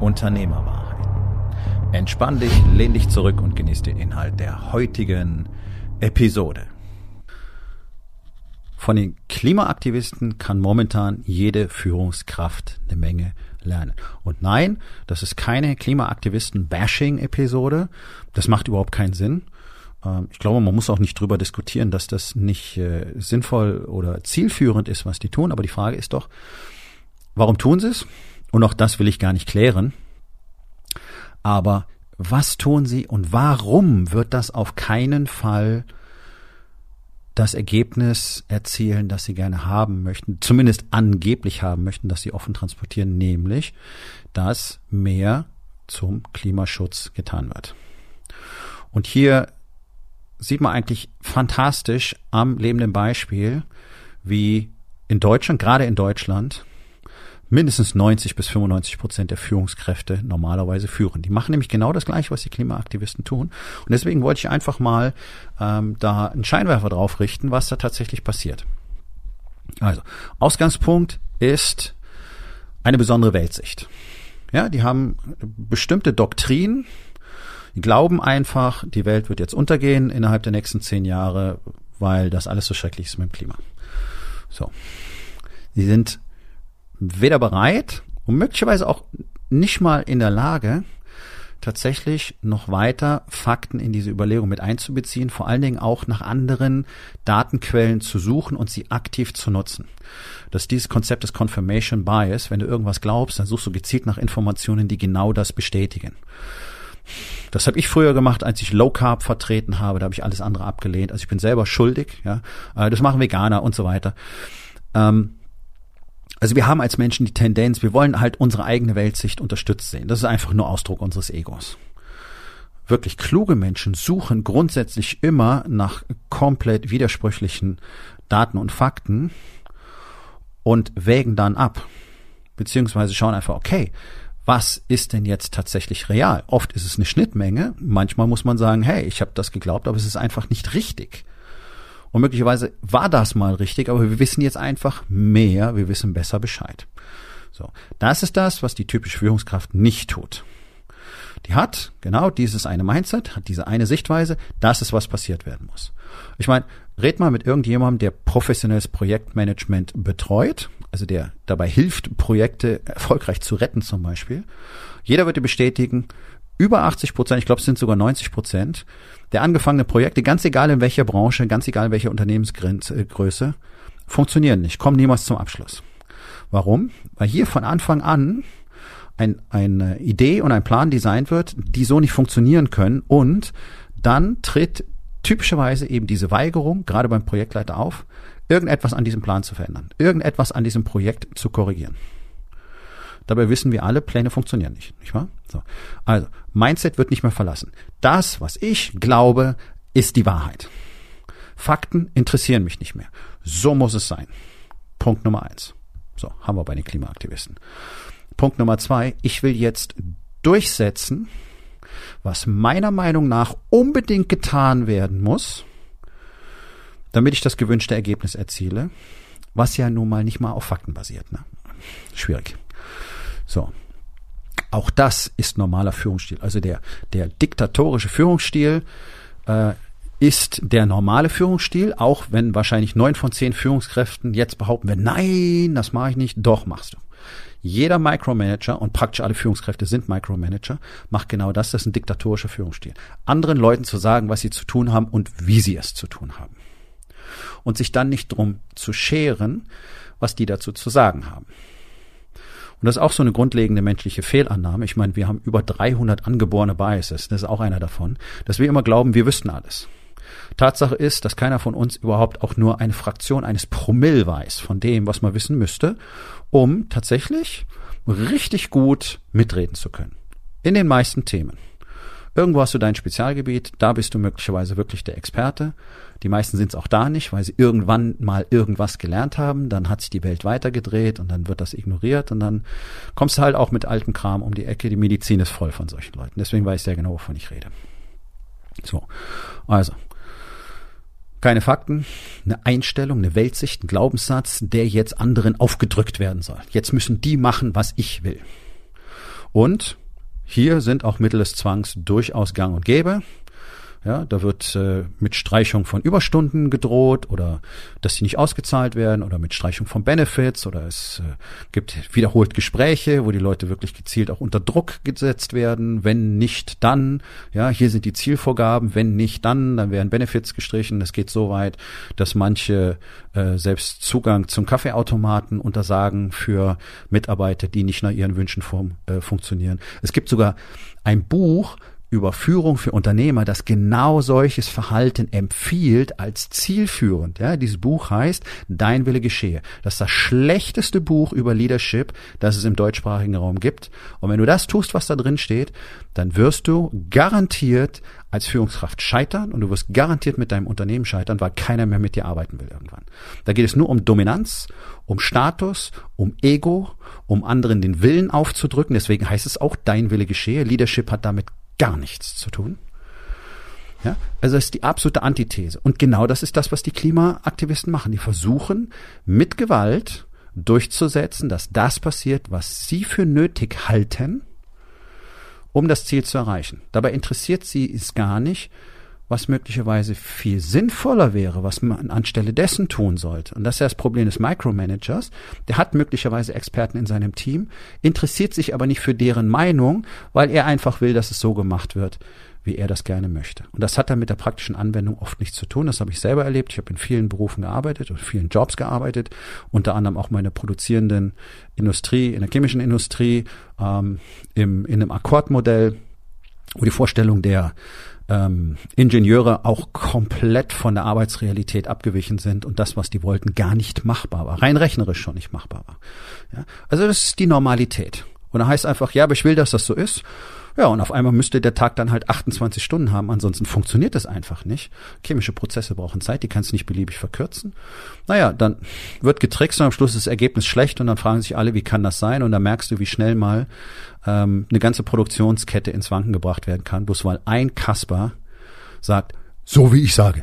Unternehmerwahrheit. Entspann dich, lehn dich zurück und genieß den Inhalt der heutigen Episode. Von den Klimaaktivisten kann momentan jede Führungskraft eine Menge lernen. Und nein, das ist keine Klimaaktivisten-Bashing-Episode. Das macht überhaupt keinen Sinn. Ähm, ich glaube, man muss auch nicht drüber diskutieren, dass das nicht äh, sinnvoll oder zielführend ist, was die tun. Aber die Frage ist doch, Warum tun sie es? Und auch das will ich gar nicht klären. Aber was tun sie und warum wird das auf keinen Fall das Ergebnis erzielen, das sie gerne haben möchten, zumindest angeblich haben möchten, dass sie offen transportieren, nämlich, dass mehr zum Klimaschutz getan wird. Und hier sieht man eigentlich fantastisch am lebenden Beispiel, wie in Deutschland, gerade in Deutschland, mindestens 90 bis 95 Prozent der Führungskräfte normalerweise führen. Die machen nämlich genau das Gleiche, was die Klimaaktivisten tun. Und deswegen wollte ich einfach mal ähm, da einen Scheinwerfer drauf richten, was da tatsächlich passiert. Also, Ausgangspunkt ist eine besondere Weltsicht. Ja, die haben bestimmte Doktrinen, die glauben einfach, die Welt wird jetzt untergehen innerhalb der nächsten zehn Jahre, weil das alles so schrecklich ist mit dem Klima. So. Sie sind weder bereit und möglicherweise auch nicht mal in der Lage, tatsächlich noch weiter Fakten in diese Überlegung mit einzubeziehen, vor allen Dingen auch nach anderen Datenquellen zu suchen und sie aktiv zu nutzen. Das ist dieses Konzept des Confirmation Bias. Wenn du irgendwas glaubst, dann suchst du gezielt nach Informationen, die genau das bestätigen. Das habe ich früher gemacht, als ich Low Carb vertreten habe. Da habe ich alles andere abgelehnt. Also ich bin selber schuldig. Ja, äh, das machen Veganer und so weiter. Ähm, also wir haben als Menschen die Tendenz, wir wollen halt unsere eigene Weltsicht unterstützt sehen. Das ist einfach nur Ausdruck unseres Egos. Wirklich kluge Menschen suchen grundsätzlich immer nach komplett widersprüchlichen Daten und Fakten und wägen dann ab. Beziehungsweise schauen einfach, okay, was ist denn jetzt tatsächlich real? Oft ist es eine Schnittmenge, manchmal muss man sagen, hey, ich habe das geglaubt, aber es ist einfach nicht richtig. Und möglicherweise war das mal richtig, aber wir wissen jetzt einfach mehr, wir wissen besser Bescheid. So, das ist das, was die typische Führungskraft nicht tut. Die hat genau dieses eine Mindset, hat diese eine Sichtweise, das ist, was passiert werden muss. Ich meine, red mal mit irgendjemandem, der professionelles Projektmanagement betreut, also der dabei hilft, Projekte erfolgreich zu retten zum Beispiel. Jeder wird dir bestätigen, über 80 Prozent, ich glaube es sind sogar 90 Prozent, der angefangene Projekte, ganz egal in welcher Branche, ganz egal in welcher Unternehmensgröße, funktionieren nicht, kommen niemals zum Abschluss. Warum? Weil hier von Anfang an ein, eine Idee und ein Plan designt wird, die so nicht funktionieren können und dann tritt typischerweise eben diese Weigerung, gerade beim Projektleiter auf, irgendetwas an diesem Plan zu verändern, irgendetwas an diesem Projekt zu korrigieren. Dabei wissen wir alle, Pläne funktionieren nicht, nicht wahr? So. Also, Mindset wird nicht mehr verlassen. Das, was ich glaube, ist die Wahrheit. Fakten interessieren mich nicht mehr. So muss es sein. Punkt Nummer eins. So, haben wir bei den Klimaaktivisten. Punkt Nummer zwei. Ich will jetzt durchsetzen, was meiner Meinung nach unbedingt getan werden muss, damit ich das gewünschte Ergebnis erziele, was ja nun mal nicht mal auf Fakten basiert. Ne? Schwierig. So. Auch das ist normaler Führungsstil. Also der, der diktatorische Führungsstil äh, ist der normale Führungsstil, auch wenn wahrscheinlich neun von zehn Führungskräften jetzt behaupten werden, nein, das mache ich nicht, doch machst du. Jeder Micromanager und praktisch alle Führungskräfte sind Micromanager, macht genau das, das ist ein diktatorischer Führungsstil. Anderen Leuten zu sagen, was sie zu tun haben und wie sie es zu tun haben. Und sich dann nicht drum zu scheren, was die dazu zu sagen haben. Und das ist auch so eine grundlegende menschliche Fehlannahme. Ich meine, wir haben über 300 angeborene Biases. Das ist auch einer davon, dass wir immer glauben, wir wüssten alles. Tatsache ist, dass keiner von uns überhaupt auch nur eine Fraktion eines Promille weiß von dem, was man wissen müsste, um tatsächlich richtig gut mitreden zu können. In den meisten Themen. Irgendwo hast du dein Spezialgebiet, da bist du möglicherweise wirklich der Experte. Die meisten sind es auch da nicht, weil sie irgendwann mal irgendwas gelernt haben, dann hat sich die Welt weitergedreht und dann wird das ignoriert und dann kommst du halt auch mit altem Kram um die Ecke. Die Medizin ist voll von solchen Leuten. Deswegen weiß ich sehr genau, wovon ich rede. So, also keine Fakten, eine Einstellung, eine Weltsicht, ein Glaubenssatz, der jetzt anderen aufgedrückt werden soll. Jetzt müssen die machen, was ich will. Und hier sind auch Mittel des Zwangs durchaus gang und gäbe. Ja, da wird äh, mit Streichung von Überstunden gedroht oder dass sie nicht ausgezahlt werden oder mit Streichung von Benefits oder es äh, gibt wiederholt Gespräche, wo die Leute wirklich gezielt auch unter Druck gesetzt werden. Wenn nicht, dann. Ja, hier sind die Zielvorgaben. Wenn nicht, dann, dann werden Benefits gestrichen. Es geht so weit, dass manche äh, selbst Zugang zum Kaffeeautomaten untersagen für Mitarbeiter, die nicht nach ihren Wünschen form, äh, funktionieren. Es gibt sogar ein Buch, Überführung für Unternehmer, das genau solches Verhalten empfiehlt als zielführend. Ja, dieses Buch heißt Dein Wille geschehe. Das ist das schlechteste Buch über Leadership, das es im deutschsprachigen Raum gibt. Und wenn du das tust, was da drin steht, dann wirst du garantiert als Führungskraft scheitern und du wirst garantiert mit deinem Unternehmen scheitern, weil keiner mehr mit dir arbeiten will irgendwann. Da geht es nur um Dominanz, um Status, um Ego, um anderen den Willen aufzudrücken. Deswegen heißt es auch Dein Wille geschehe. Leadership hat damit gar nichts zu tun. Ja, also ist die absolute Antithese. Und genau das ist das, was die Klimaaktivisten machen. Die versuchen mit Gewalt durchzusetzen, dass das passiert, was sie für nötig halten, um das Ziel zu erreichen. Dabei interessiert sie es gar nicht, was möglicherweise viel sinnvoller wäre, was man anstelle dessen tun sollte. Und das ist ja das Problem des Micromanagers. Der hat möglicherweise Experten in seinem Team, interessiert sich aber nicht für deren Meinung, weil er einfach will, dass es so gemacht wird, wie er das gerne möchte. Und das hat dann mit der praktischen Anwendung oft nichts zu tun. Das habe ich selber erlebt. Ich habe in vielen Berufen gearbeitet und vielen Jobs gearbeitet, unter anderem auch meine produzierenden Industrie, in der chemischen Industrie, ähm, im, in einem Akkordmodell, wo die Vorstellung der ähm, Ingenieure auch komplett von der Arbeitsrealität abgewichen sind und das, was die wollten, gar nicht machbar war. Rein rechnerisch schon nicht machbar war. Ja? Also das ist die Normalität. Und da heißt einfach, ja, aber ich will, dass das so ist. Ja, und auf einmal müsste der Tag dann halt 28 Stunden haben, ansonsten funktioniert das einfach nicht. Chemische Prozesse brauchen Zeit, die kannst du nicht beliebig verkürzen. Naja, dann wird getrickst und am Schluss ist das Ergebnis schlecht und dann fragen sich alle, wie kann das sein? Und dann merkst du, wie schnell mal ähm, eine ganze Produktionskette ins Wanken gebracht werden kann, bloß weil ein Kasper sagt, so wie ich sage.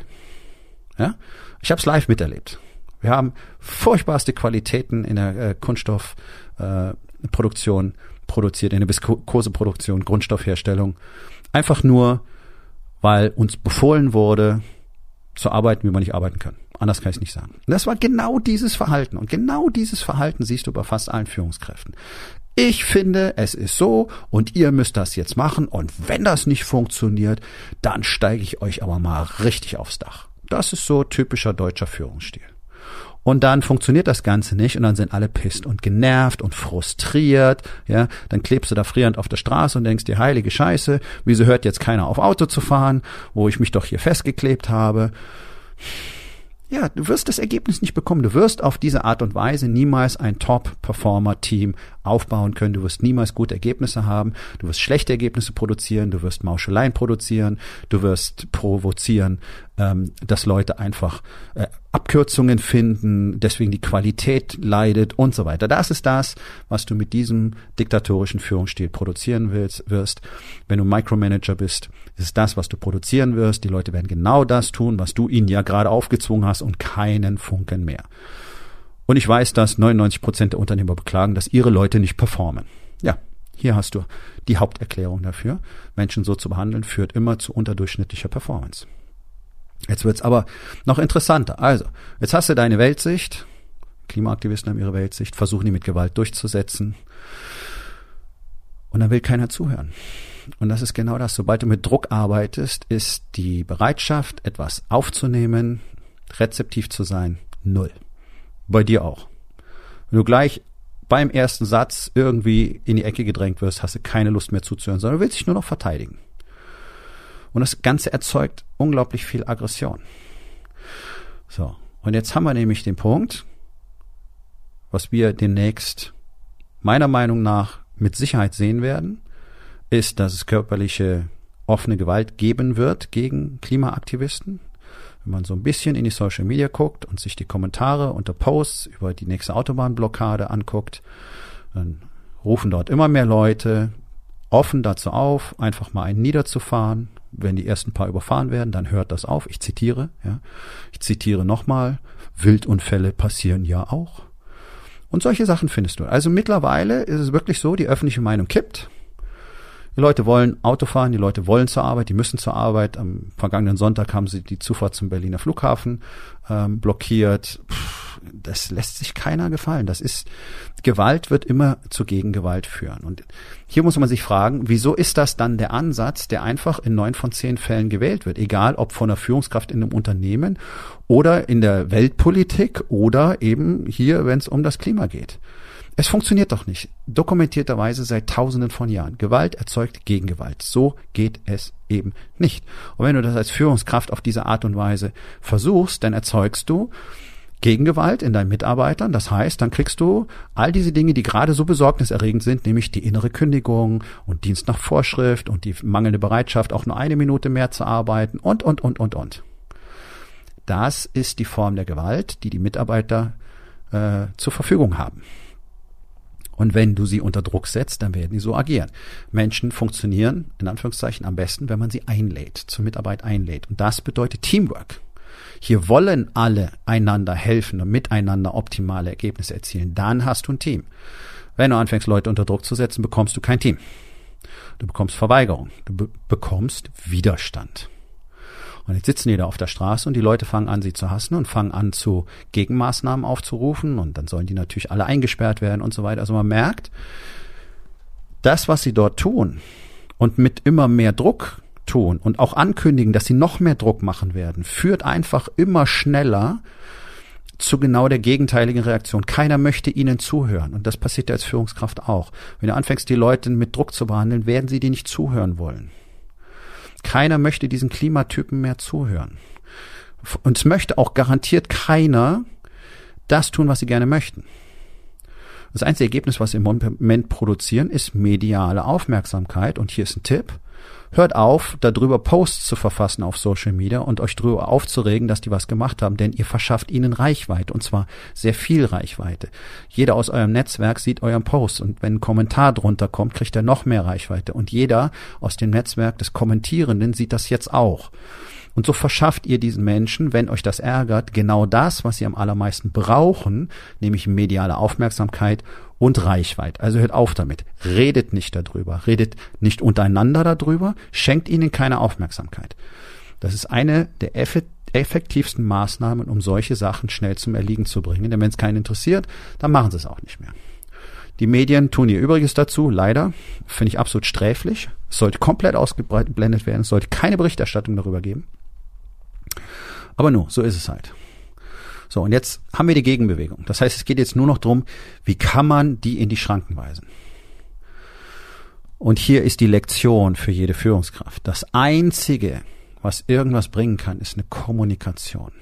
Ja? Ich habe es live miterlebt. Wir haben furchtbarste Qualitäten in der äh, Kunststoffproduktion. Äh, produziert, in der Viskoseproduktion, Grundstoffherstellung. Einfach nur, weil uns befohlen wurde, zu arbeiten, wie man nicht arbeiten kann. Anders kann ich es nicht sagen. Und das war genau dieses Verhalten. Und genau dieses Verhalten siehst du bei fast allen Führungskräften. Ich finde, es ist so und ihr müsst das jetzt machen und wenn das nicht funktioniert, dann steige ich euch aber mal richtig aufs Dach. Das ist so typischer deutscher Führungsstil. Und dann funktioniert das Ganze nicht und dann sind alle pisst und genervt und frustriert. Ja, dann klebst du da frierend auf der Straße und denkst dir, heilige Scheiße, wieso hört jetzt keiner auf Auto zu fahren, wo ich mich doch hier festgeklebt habe? Ja, du wirst das Ergebnis nicht bekommen. Du wirst auf diese Art und Weise niemals ein Top-Performer-Team aufbauen können. Du wirst niemals gute Ergebnisse haben. Du wirst schlechte Ergebnisse produzieren. Du wirst Mauscheleien produzieren. Du wirst provozieren, ähm, dass Leute einfach äh, Abkürzungen finden, deswegen die Qualität leidet und so weiter. Das ist das, was du mit diesem diktatorischen Führungsstil produzieren willst, wirst. Wenn du Micromanager bist, ist das, was du produzieren wirst. Die Leute werden genau das tun, was du ihnen ja gerade aufgezwungen hast und keinen Funken mehr. Und ich weiß, dass 99 Prozent der Unternehmer beklagen, dass ihre Leute nicht performen. Ja, hier hast du die Haupterklärung dafür. Menschen so zu behandeln führt immer zu unterdurchschnittlicher Performance. Jetzt wird's aber noch interessanter. Also, jetzt hast du deine Weltsicht. Klimaaktivisten haben ihre Weltsicht, versuchen die mit Gewalt durchzusetzen. Und dann will keiner zuhören. Und das ist genau das. Sobald du mit Druck arbeitest, ist die Bereitschaft, etwas aufzunehmen, rezeptiv zu sein, null. Bei dir auch. Wenn du gleich beim ersten Satz irgendwie in die Ecke gedrängt wirst, hast du keine Lust mehr zuzuhören, sondern willst dich nur noch verteidigen. Und das Ganze erzeugt unglaublich viel Aggression. So. Und jetzt haben wir nämlich den Punkt, was wir demnächst meiner Meinung nach mit Sicherheit sehen werden, ist, dass es körperliche offene Gewalt geben wird gegen Klimaaktivisten. Wenn man so ein bisschen in die Social Media guckt und sich die Kommentare unter Posts über die nächste Autobahnblockade anguckt, dann rufen dort immer mehr Leute offen dazu auf, einfach mal einen niederzufahren. Wenn die ersten paar überfahren werden, dann hört das auf. Ich zitiere, ja. Ich zitiere nochmal. Wildunfälle passieren ja auch. Und solche Sachen findest du. Also mittlerweile ist es wirklich so, die öffentliche Meinung kippt. Die Leute wollen Auto fahren, die Leute wollen zur Arbeit, die müssen zur Arbeit. Am vergangenen Sonntag haben sie die Zufahrt zum Berliner Flughafen ähm, blockiert. Puh, das lässt sich keiner gefallen. Das ist Gewalt wird immer zu Gegengewalt führen. Und hier muss man sich fragen, wieso ist das dann der Ansatz, der einfach in neun von zehn Fällen gewählt wird? Egal ob von einer Führungskraft in einem Unternehmen oder in der Weltpolitik oder eben hier, wenn es um das Klima geht. Es funktioniert doch nicht. Dokumentierterweise seit tausenden von Jahren. Gewalt erzeugt Gegengewalt. So geht es eben nicht. Und wenn du das als Führungskraft auf diese Art und Weise versuchst, dann erzeugst du Gegengewalt in deinen Mitarbeitern. Das heißt, dann kriegst du all diese Dinge, die gerade so besorgniserregend sind, nämlich die innere Kündigung und Dienst nach Vorschrift und die mangelnde Bereitschaft, auch nur eine Minute mehr zu arbeiten und, und, und, und, und. Das ist die Form der Gewalt, die die Mitarbeiter äh, zur Verfügung haben. Und wenn du sie unter Druck setzt, dann werden die so agieren. Menschen funktionieren, in Anführungszeichen, am besten, wenn man sie einlädt, zur Mitarbeit einlädt. Und das bedeutet Teamwork. Hier wollen alle einander helfen und miteinander optimale Ergebnisse erzielen. Dann hast du ein Team. Wenn du anfängst, Leute unter Druck zu setzen, bekommst du kein Team. Du bekommst Verweigerung. Du be bekommst Widerstand. Und jetzt sitzen die da auf der Straße und die Leute fangen an, sie zu hassen und fangen an, zu Gegenmaßnahmen aufzurufen und dann sollen die natürlich alle eingesperrt werden und so weiter. Also man merkt, das, was sie dort tun und mit immer mehr Druck tun und auch ankündigen, dass sie noch mehr Druck machen werden, führt einfach immer schneller zu genau der gegenteiligen Reaktion. Keiner möchte ihnen zuhören. Und das passiert ja als Führungskraft auch. Wenn du anfängst, die Leute mit Druck zu behandeln, werden sie dir nicht zuhören wollen. Keiner möchte diesen Klimatypen mehr zuhören. Und es möchte auch garantiert keiner das tun, was sie gerne möchten. Das einzige Ergebnis, was sie im Moment produzieren, ist mediale Aufmerksamkeit. Und hier ist ein Tipp. Hört auf, darüber Posts zu verfassen auf Social Media und euch darüber aufzuregen, dass die was gemacht haben, denn ihr verschafft ihnen Reichweite und zwar sehr viel Reichweite. Jeder aus eurem Netzwerk sieht euren Post und wenn ein Kommentar drunter kommt, kriegt er noch mehr Reichweite und jeder aus dem Netzwerk des Kommentierenden sieht das jetzt auch. Und so verschafft ihr diesen Menschen, wenn euch das ärgert, genau das, was sie am allermeisten brauchen, nämlich mediale Aufmerksamkeit und Reichweite. Also hört auf damit. Redet nicht darüber. Redet nicht untereinander darüber. Schenkt ihnen keine Aufmerksamkeit. Das ist eine der effektivsten Maßnahmen, um solche Sachen schnell zum Erliegen zu bringen. Denn wenn es keinen interessiert, dann machen sie es auch nicht mehr. Die Medien tun ihr Übriges dazu, leider. Finde ich absolut sträflich. Es sollte komplett ausgeblendet werden. Es sollte keine Berichterstattung darüber geben. Aber nur, so ist es halt. So, und jetzt haben wir die Gegenbewegung. Das heißt, es geht jetzt nur noch drum, wie kann man die in die Schranken weisen? Und hier ist die Lektion für jede Führungskraft. Das Einzige, was irgendwas bringen kann, ist eine Kommunikation.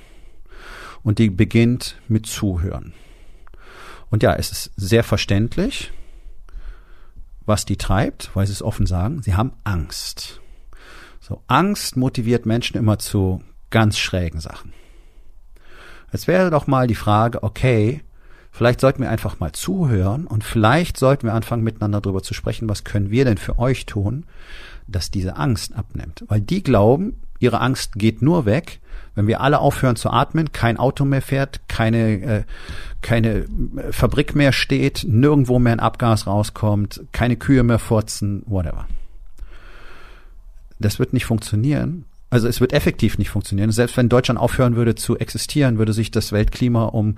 Und die beginnt mit Zuhören. Und ja, es ist sehr verständlich, was die treibt, weil sie es offen sagen. Sie haben Angst. So, Angst motiviert Menschen immer zu ganz schrägen Sachen. Jetzt wäre doch mal die Frage, okay, vielleicht sollten wir einfach mal zuhören und vielleicht sollten wir anfangen, miteinander darüber zu sprechen, was können wir denn für euch tun, dass diese Angst abnimmt. Weil die glauben, ihre Angst geht nur weg, wenn wir alle aufhören zu atmen, kein Auto mehr fährt, keine, äh, keine Fabrik mehr steht, nirgendwo mehr ein Abgas rauskommt, keine Kühe mehr furzen, whatever. Das wird nicht funktionieren, also es wird effektiv nicht funktionieren. Selbst wenn Deutschland aufhören würde zu existieren, würde sich das Weltklima um,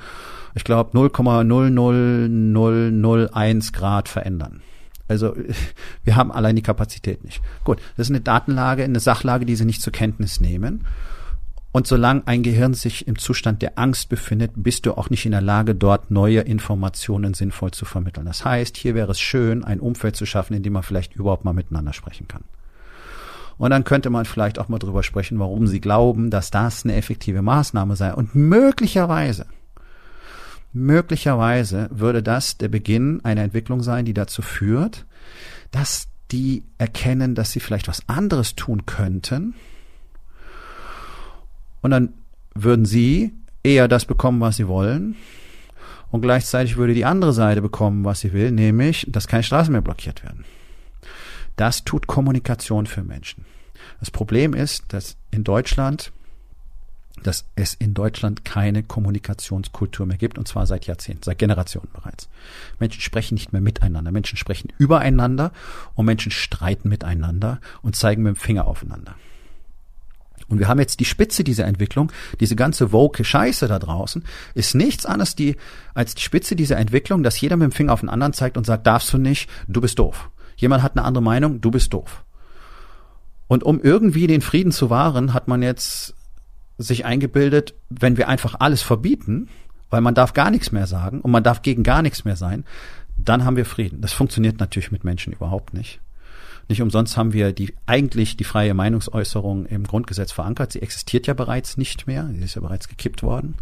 ich glaube, 0,00001 Grad verändern. Also wir haben allein die Kapazität nicht. Gut, das ist eine Datenlage, eine Sachlage, die Sie nicht zur Kenntnis nehmen. Und solange ein Gehirn sich im Zustand der Angst befindet, bist du auch nicht in der Lage, dort neue Informationen sinnvoll zu vermitteln. Das heißt, hier wäre es schön, ein Umfeld zu schaffen, in dem man vielleicht überhaupt mal miteinander sprechen kann. Und dann könnte man vielleicht auch mal drüber sprechen, warum sie glauben, dass das eine effektive Maßnahme sei. Und möglicherweise, möglicherweise würde das der Beginn einer Entwicklung sein, die dazu führt, dass die erkennen, dass sie vielleicht was anderes tun könnten. Und dann würden sie eher das bekommen, was sie wollen. Und gleichzeitig würde die andere Seite bekommen, was sie will, nämlich, dass keine Straßen mehr blockiert werden. Das tut Kommunikation für Menschen. Das Problem ist, dass in Deutschland dass es in Deutschland keine Kommunikationskultur mehr gibt, und zwar seit Jahrzehnten, seit Generationen bereits. Menschen sprechen nicht mehr miteinander, Menschen sprechen übereinander und Menschen streiten miteinander und zeigen mit dem Finger aufeinander. Und wir haben jetzt die Spitze dieser Entwicklung, diese ganze woke Scheiße da draußen, ist nichts anderes die, als die Spitze dieser Entwicklung, dass jeder mit dem Finger auf den anderen zeigt und sagt, darfst du nicht, du bist doof. Jemand hat eine andere Meinung, du bist doof. Und um irgendwie den Frieden zu wahren, hat man jetzt sich eingebildet, wenn wir einfach alles verbieten, weil man darf gar nichts mehr sagen und man darf gegen gar nichts mehr sein, dann haben wir Frieden. Das funktioniert natürlich mit Menschen überhaupt nicht. Nicht umsonst haben wir die, eigentlich die freie Meinungsäußerung im Grundgesetz verankert. Sie existiert ja bereits nicht mehr. Sie ist ja bereits gekippt worden,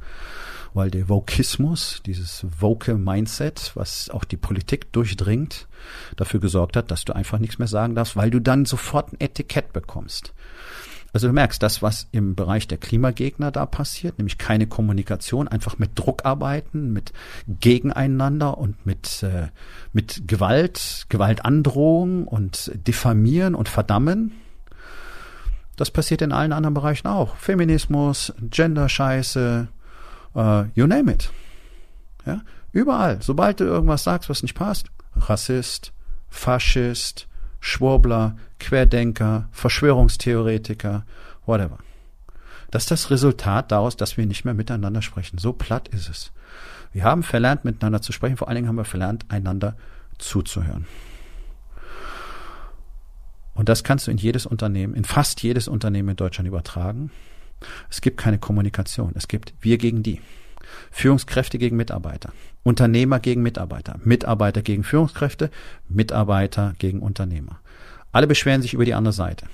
weil der Vokismus, dieses woke Mindset, was auch die Politik durchdringt, dafür gesorgt hat, dass du einfach nichts mehr sagen darfst, weil du dann sofort ein Etikett bekommst. Also du merkst, das, was im Bereich der Klimagegner da passiert, nämlich keine Kommunikation, einfach mit Druck arbeiten, mit Gegeneinander und mit, äh, mit Gewalt, Gewaltandrohung und diffamieren und verdammen. Das passiert in allen anderen Bereichen auch. Feminismus, Gender-Scheiße, uh, you name it. Ja? Überall. Sobald du irgendwas sagst, was nicht passt, Rassist, Faschist, Schwurbler, Querdenker, Verschwörungstheoretiker, whatever. Das ist das Resultat daraus, dass wir nicht mehr miteinander sprechen. So platt ist es. Wir haben verlernt, miteinander zu sprechen. Vor allen Dingen haben wir verlernt, einander zuzuhören. Und das kannst du in jedes Unternehmen, in fast jedes Unternehmen in Deutschland übertragen. Es gibt keine Kommunikation. Es gibt wir gegen die. Führungskräfte gegen Mitarbeiter, Unternehmer gegen Mitarbeiter, Mitarbeiter gegen Führungskräfte, Mitarbeiter gegen Unternehmer. Alle beschweren sich über die andere Seite.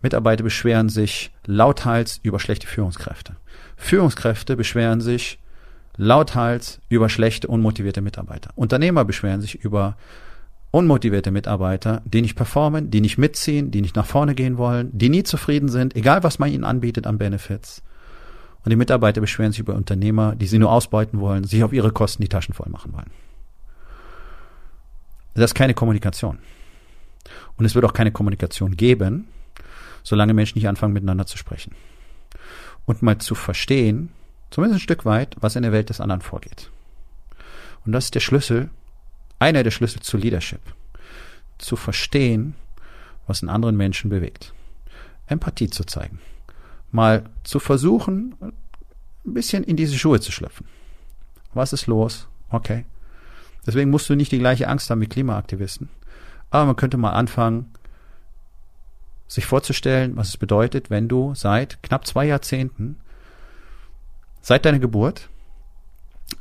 Mitarbeiter beschweren sich lauthals über schlechte Führungskräfte. Führungskräfte beschweren sich lauthals über schlechte, unmotivierte Mitarbeiter. Unternehmer beschweren sich über unmotivierte Mitarbeiter, die nicht performen, die nicht mitziehen, die nicht nach vorne gehen wollen, die nie zufrieden sind, egal was man ihnen anbietet an Benefits. Und die Mitarbeiter beschweren sich über Unternehmer, die sie nur ausbeuten wollen, sich auf ihre Kosten die Taschen voll machen wollen. Das ist keine Kommunikation. Und es wird auch keine Kommunikation geben, solange Menschen nicht anfangen, miteinander zu sprechen. Und mal zu verstehen, zumindest ein Stück weit, was in der Welt des anderen vorgeht. Und das ist der Schlüssel, einer der Schlüssel zu Leadership. Zu verstehen, was einen anderen Menschen bewegt. Empathie zu zeigen mal zu versuchen, ein bisschen in diese Schuhe zu schlüpfen. Was ist los? Okay. Deswegen musst du nicht die gleiche Angst haben wie Klimaaktivisten. Aber man könnte mal anfangen, sich vorzustellen, was es bedeutet, wenn du seit knapp zwei Jahrzehnten, seit deiner Geburt,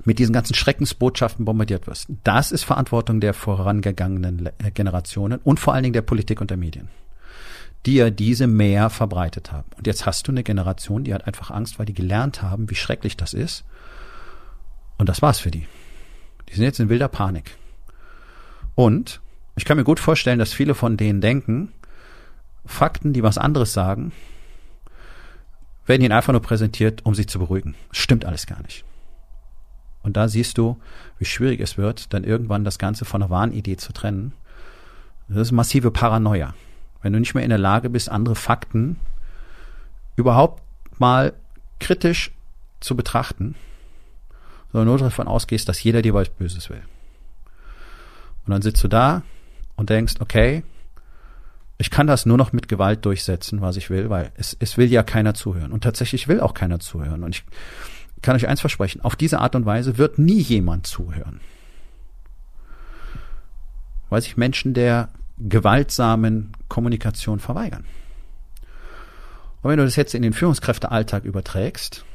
mit diesen ganzen Schreckensbotschaften bombardiert wirst. Das ist Verantwortung der vorangegangenen Generationen und vor allen Dingen der Politik und der Medien die ja diese mehr verbreitet haben. Und jetzt hast du eine Generation, die hat einfach Angst, weil die gelernt haben, wie schrecklich das ist. Und das war's für die. Die sind jetzt in wilder Panik. Und ich kann mir gut vorstellen, dass viele von denen denken, Fakten, die was anderes sagen, werden ihnen einfach nur präsentiert, um sich zu beruhigen. Stimmt alles gar nicht. Und da siehst du, wie schwierig es wird, dann irgendwann das Ganze von einer Wahnidee zu trennen. Das ist massive Paranoia wenn du nicht mehr in der Lage bist, andere Fakten überhaupt mal kritisch zu betrachten, sondern nur davon ausgehst, dass jeder dir was Böses will. Und dann sitzt du da und denkst, okay, ich kann das nur noch mit Gewalt durchsetzen, was ich will, weil es, es will ja keiner zuhören. Und tatsächlich will auch keiner zuhören. Und ich kann euch eins versprechen, auf diese Art und Weise wird nie jemand zuhören. Weil sich Menschen der gewaltsamen Kommunikation verweigern. Und wenn du das jetzt in den Führungskräftealltag überträgst,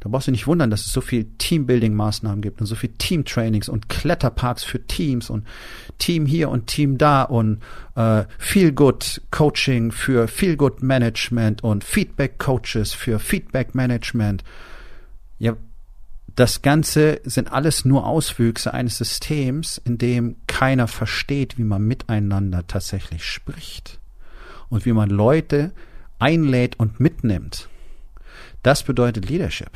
dann brauchst du nicht wundern, dass es so viel Teambuilding-Maßnahmen gibt und so viel Teamtrainings und Kletterparks für Teams und Team hier und Team da und äh, Feel Good Coaching für Feel Good Management und Feedback Coaches für Feedback Management. Ja, das Ganze sind alles nur Auswüchse eines Systems, in dem keiner versteht, wie man miteinander tatsächlich spricht und wie man Leute einlädt und mitnimmt. Das bedeutet Leadership.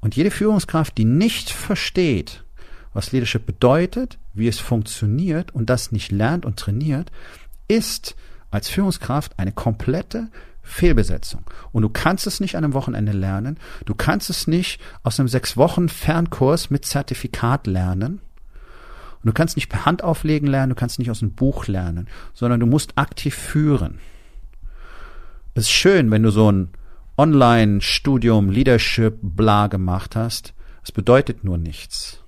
Und jede Führungskraft, die nicht versteht, was Leadership bedeutet, wie es funktioniert und das nicht lernt und trainiert, ist als Führungskraft eine komplette Fehlbesetzung. Und du kannst es nicht an einem Wochenende lernen. Du kannst es nicht aus einem sechs Wochen Fernkurs mit Zertifikat lernen. Und du kannst nicht per Hand auflegen lernen, du kannst nicht aus einem Buch lernen, sondern du musst aktiv führen. Es ist schön, wenn du so ein Online-Studium, Leadership, bla gemacht hast. Es bedeutet nur nichts.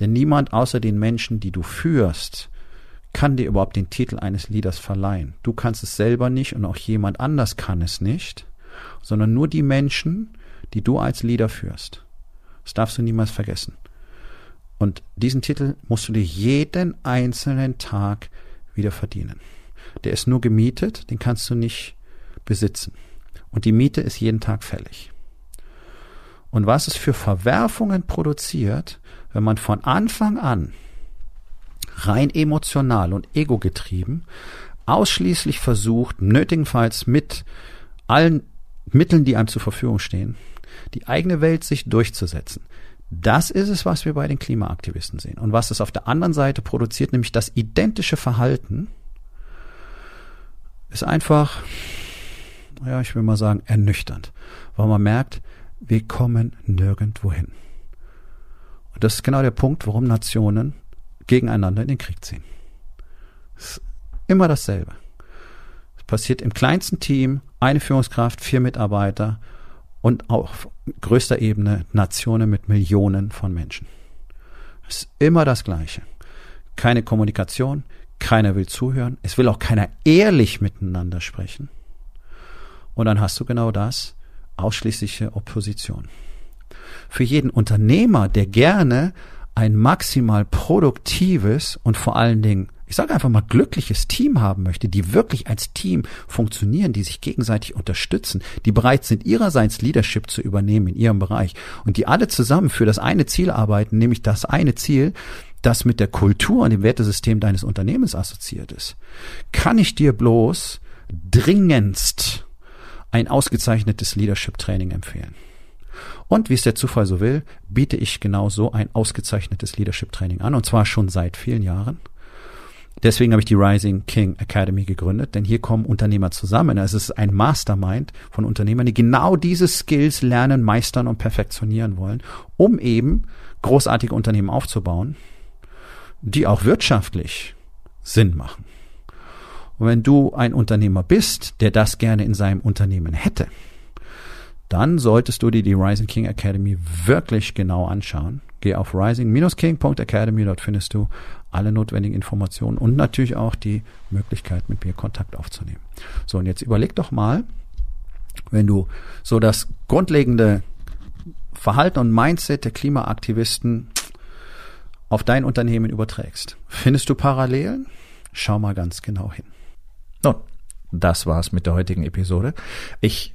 Denn niemand außer den Menschen, die du führst, kann dir überhaupt den Titel eines Leaders verleihen. Du kannst es selber nicht und auch jemand anders kann es nicht, sondern nur die Menschen, die du als Leader führst. Das darfst du niemals vergessen. Und diesen Titel musst du dir jeden einzelnen Tag wieder verdienen. Der ist nur gemietet, den kannst du nicht besitzen. Und die Miete ist jeden Tag fällig. Und was es für Verwerfungen produziert, wenn man von Anfang an rein emotional und ego-getrieben, ausschließlich versucht, nötigenfalls mit allen Mitteln, die einem zur Verfügung stehen, die eigene Welt sich durchzusetzen. Das ist es, was wir bei den Klimaaktivisten sehen. Und was es auf der anderen Seite produziert, nämlich das identische Verhalten, ist einfach, ja, ich will mal sagen, ernüchternd. Weil man merkt, wir kommen nirgendwo hin. Und das ist genau der Punkt, warum Nationen gegeneinander in den Krieg ziehen. Es ist immer dasselbe. Es passiert im kleinsten Team, eine Führungskraft, vier Mitarbeiter und auf größter Ebene Nationen mit Millionen von Menschen. Es ist immer das Gleiche. Keine Kommunikation, keiner will zuhören, es will auch keiner ehrlich miteinander sprechen. Und dann hast du genau das, ausschließliche Opposition. Für jeden Unternehmer, der gerne ein maximal produktives und vor allen Dingen, ich sage einfach mal glückliches Team haben möchte, die wirklich als Team funktionieren, die sich gegenseitig unterstützen, die bereit sind, ihrerseits Leadership zu übernehmen in ihrem Bereich und die alle zusammen für das eine Ziel arbeiten, nämlich das eine Ziel, das mit der Kultur und dem Wertesystem deines Unternehmens assoziiert ist, kann ich dir bloß dringendst ein ausgezeichnetes Leadership Training empfehlen. Und wie es der Zufall so will, biete ich genau so ein ausgezeichnetes Leadership Training an, und zwar schon seit vielen Jahren. Deswegen habe ich die Rising King Academy gegründet, denn hier kommen Unternehmer zusammen. Es ist ein Mastermind von Unternehmern, die genau diese Skills lernen, meistern und perfektionieren wollen, um eben großartige Unternehmen aufzubauen, die auch wirtschaftlich Sinn machen. Und wenn du ein Unternehmer bist, der das gerne in seinem Unternehmen hätte, dann solltest du dir die Rising King Academy wirklich genau anschauen. Geh auf rising-king.academy, dort findest du alle notwendigen Informationen und natürlich auch die Möglichkeit, mit mir Kontakt aufzunehmen. So, und jetzt überleg doch mal, wenn du so das grundlegende Verhalten und Mindset der Klimaaktivisten auf dein Unternehmen überträgst. Findest du Parallelen? Schau mal ganz genau hin. Nun, das war's mit der heutigen Episode. Ich